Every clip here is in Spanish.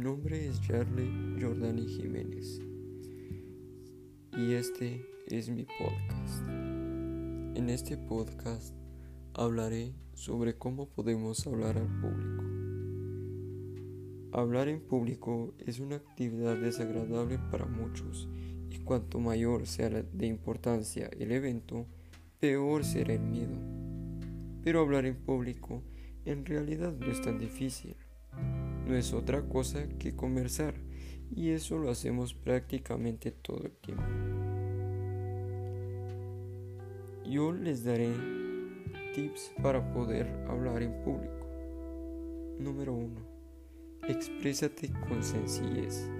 nombre es Charlie Jordani Jiménez y este es mi podcast. En este podcast hablaré sobre cómo podemos hablar al público. Hablar en público es una actividad desagradable para muchos y cuanto mayor sea de importancia el evento, peor será el miedo. Pero hablar en público en realidad no es tan difícil. No es otra cosa que conversar y eso lo hacemos prácticamente todo el tiempo. Yo les daré tips para poder hablar en público. Número 1. Exprésate con sencillez.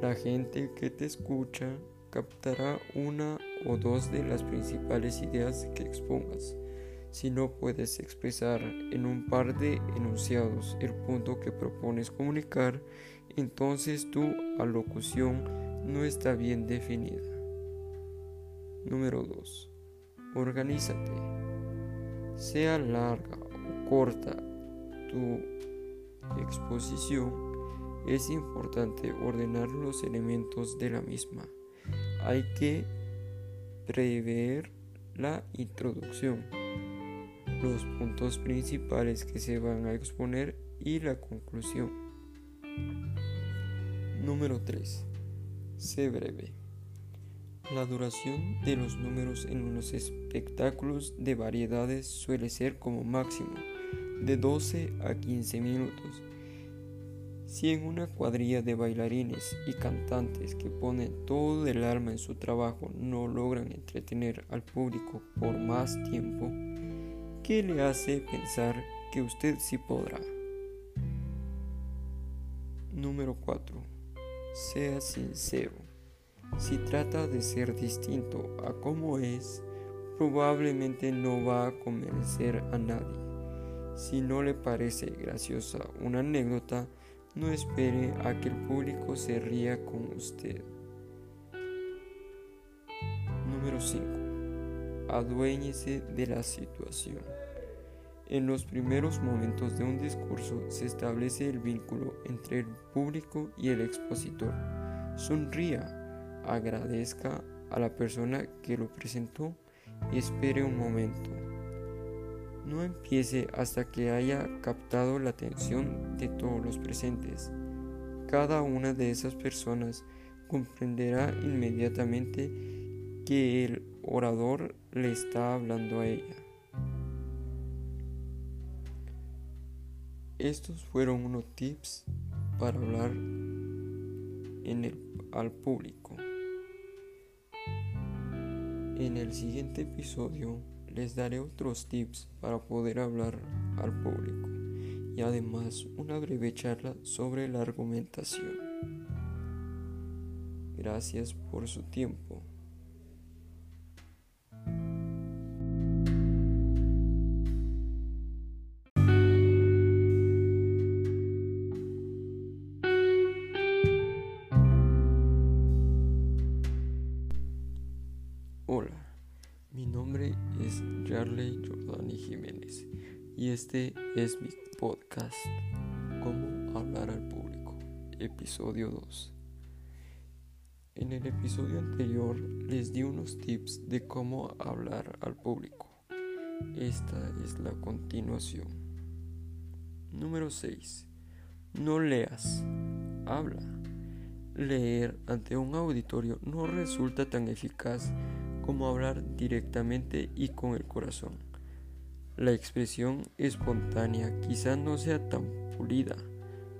La gente que te escucha captará una o dos de las principales ideas que expongas. Si no puedes expresar en un par de enunciados el punto que propones comunicar, entonces tu alocución no está bien definida. Número 2. Organízate. Sea larga o corta tu exposición, es importante ordenar los elementos de la misma. Hay que prever la introducción los puntos principales que se van a exponer y la conclusión. Número 3. Sé breve. La duración de los números en los espectáculos de variedades suele ser como máximo de 12 a 15 minutos. Si en una cuadrilla de bailarines y cantantes que ponen todo el alma en su trabajo no logran entretener al público por más tiempo, ¿Qué le hace pensar que usted sí podrá? Número 4. Sea sincero. Si trata de ser distinto a como es, probablemente no va a convencer a nadie. Si no le parece graciosa una anécdota, no espere a que el público se ría con usted. Número 5 aduéñese de la situación. En los primeros momentos de un discurso se establece el vínculo entre el público y el expositor. Sonría, agradezca a la persona que lo presentó y espere un momento. No empiece hasta que haya captado la atención de todos los presentes. Cada una de esas personas comprenderá inmediatamente que el orador le está hablando a ella. Estos fueron unos tips para hablar en el, al público. En el siguiente episodio les daré otros tips para poder hablar al público y además una breve charla sobre la argumentación. Gracias por su tiempo. Charlie Jiménez y este es mi podcast Cómo hablar al público, episodio 2. En el episodio anterior les di unos tips de cómo hablar al público. Esta es la continuación. Número 6. No leas, habla. Leer ante un auditorio no resulta tan eficaz como hablar directamente y con el corazón. La expresión espontánea quizá no sea tan pulida,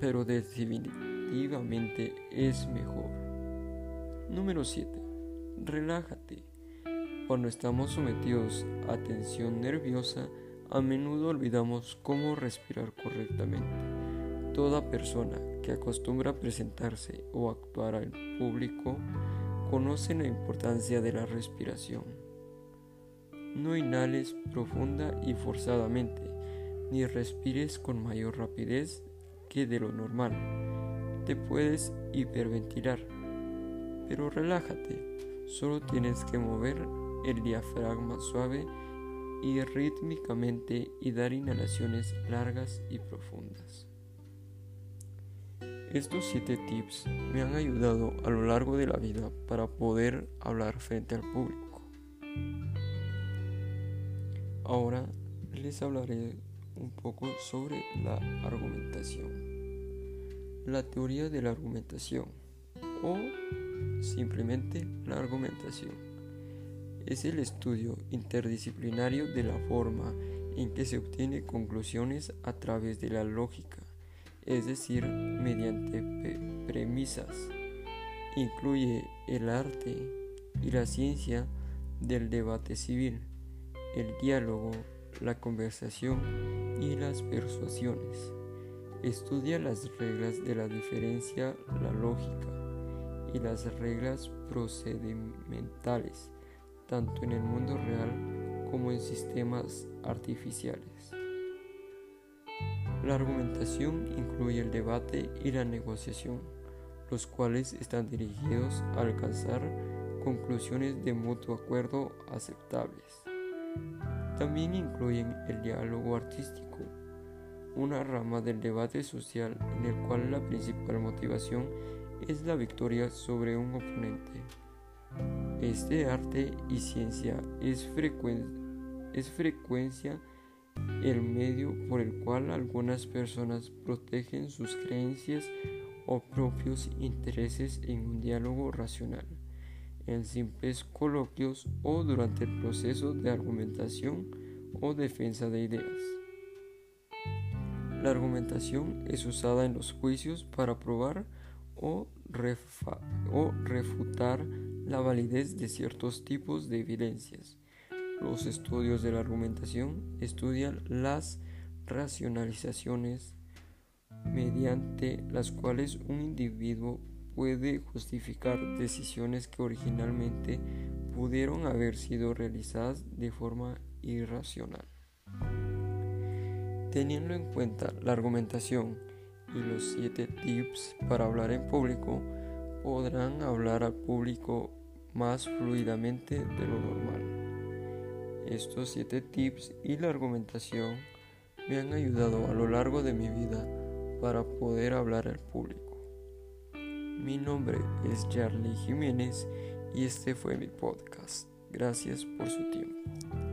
pero definitivamente es mejor. Número 7. Relájate. Cuando estamos sometidos a tensión nerviosa, a menudo olvidamos cómo respirar correctamente. Toda persona que acostumbra a presentarse o actuar al público conoce la importancia de la respiración. No inhales profunda y forzadamente, ni respires con mayor rapidez que de lo normal. Te puedes hiperventilar, pero relájate, solo tienes que mover el diafragma suave y rítmicamente y dar inhalaciones largas y profundas. Estos siete tips me han ayudado a lo largo de la vida para poder hablar frente al público. Ahora les hablaré un poco sobre la argumentación. La teoría de la argumentación o simplemente la argumentación es el estudio interdisciplinario de la forma en que se obtiene conclusiones a través de la lógica, es decir, mediante premisas. Incluye el arte y la ciencia del debate civil, el diálogo, la conversación y las persuasiones. Estudia las reglas de la diferencia, la lógica y las reglas procedimentales, tanto en el mundo real como en sistemas artificiales. La argumentación incluye el debate y la negociación, los cuales están dirigidos a alcanzar conclusiones de mutuo acuerdo aceptables. También incluyen el diálogo artístico, una rama del debate social en el cual la principal motivación es la victoria sobre un oponente. Este arte y ciencia es, es frecuencia el medio por el cual algunas personas protegen sus creencias o propios intereses en un diálogo racional en simples coloquios o durante el proceso de argumentación o defensa de ideas. La argumentación es usada en los juicios para probar o, refutar la validez de ciertos tipos de evidencias. Los estudios de la argumentación estudian las racionalizaciones mediante las cuales un individuo puede justificar decisiones que originalmente pudieron haber sido realizadas de forma irracional. Teniendo en cuenta la argumentación y los siete tips para hablar en público, podrán hablar al público más fluidamente de lo normal. Estos siete tips y la argumentación me han ayudado a lo largo de mi vida para poder hablar al público. Mi nombre es Charlie Jiménez y este fue mi podcast. Gracias por su tiempo.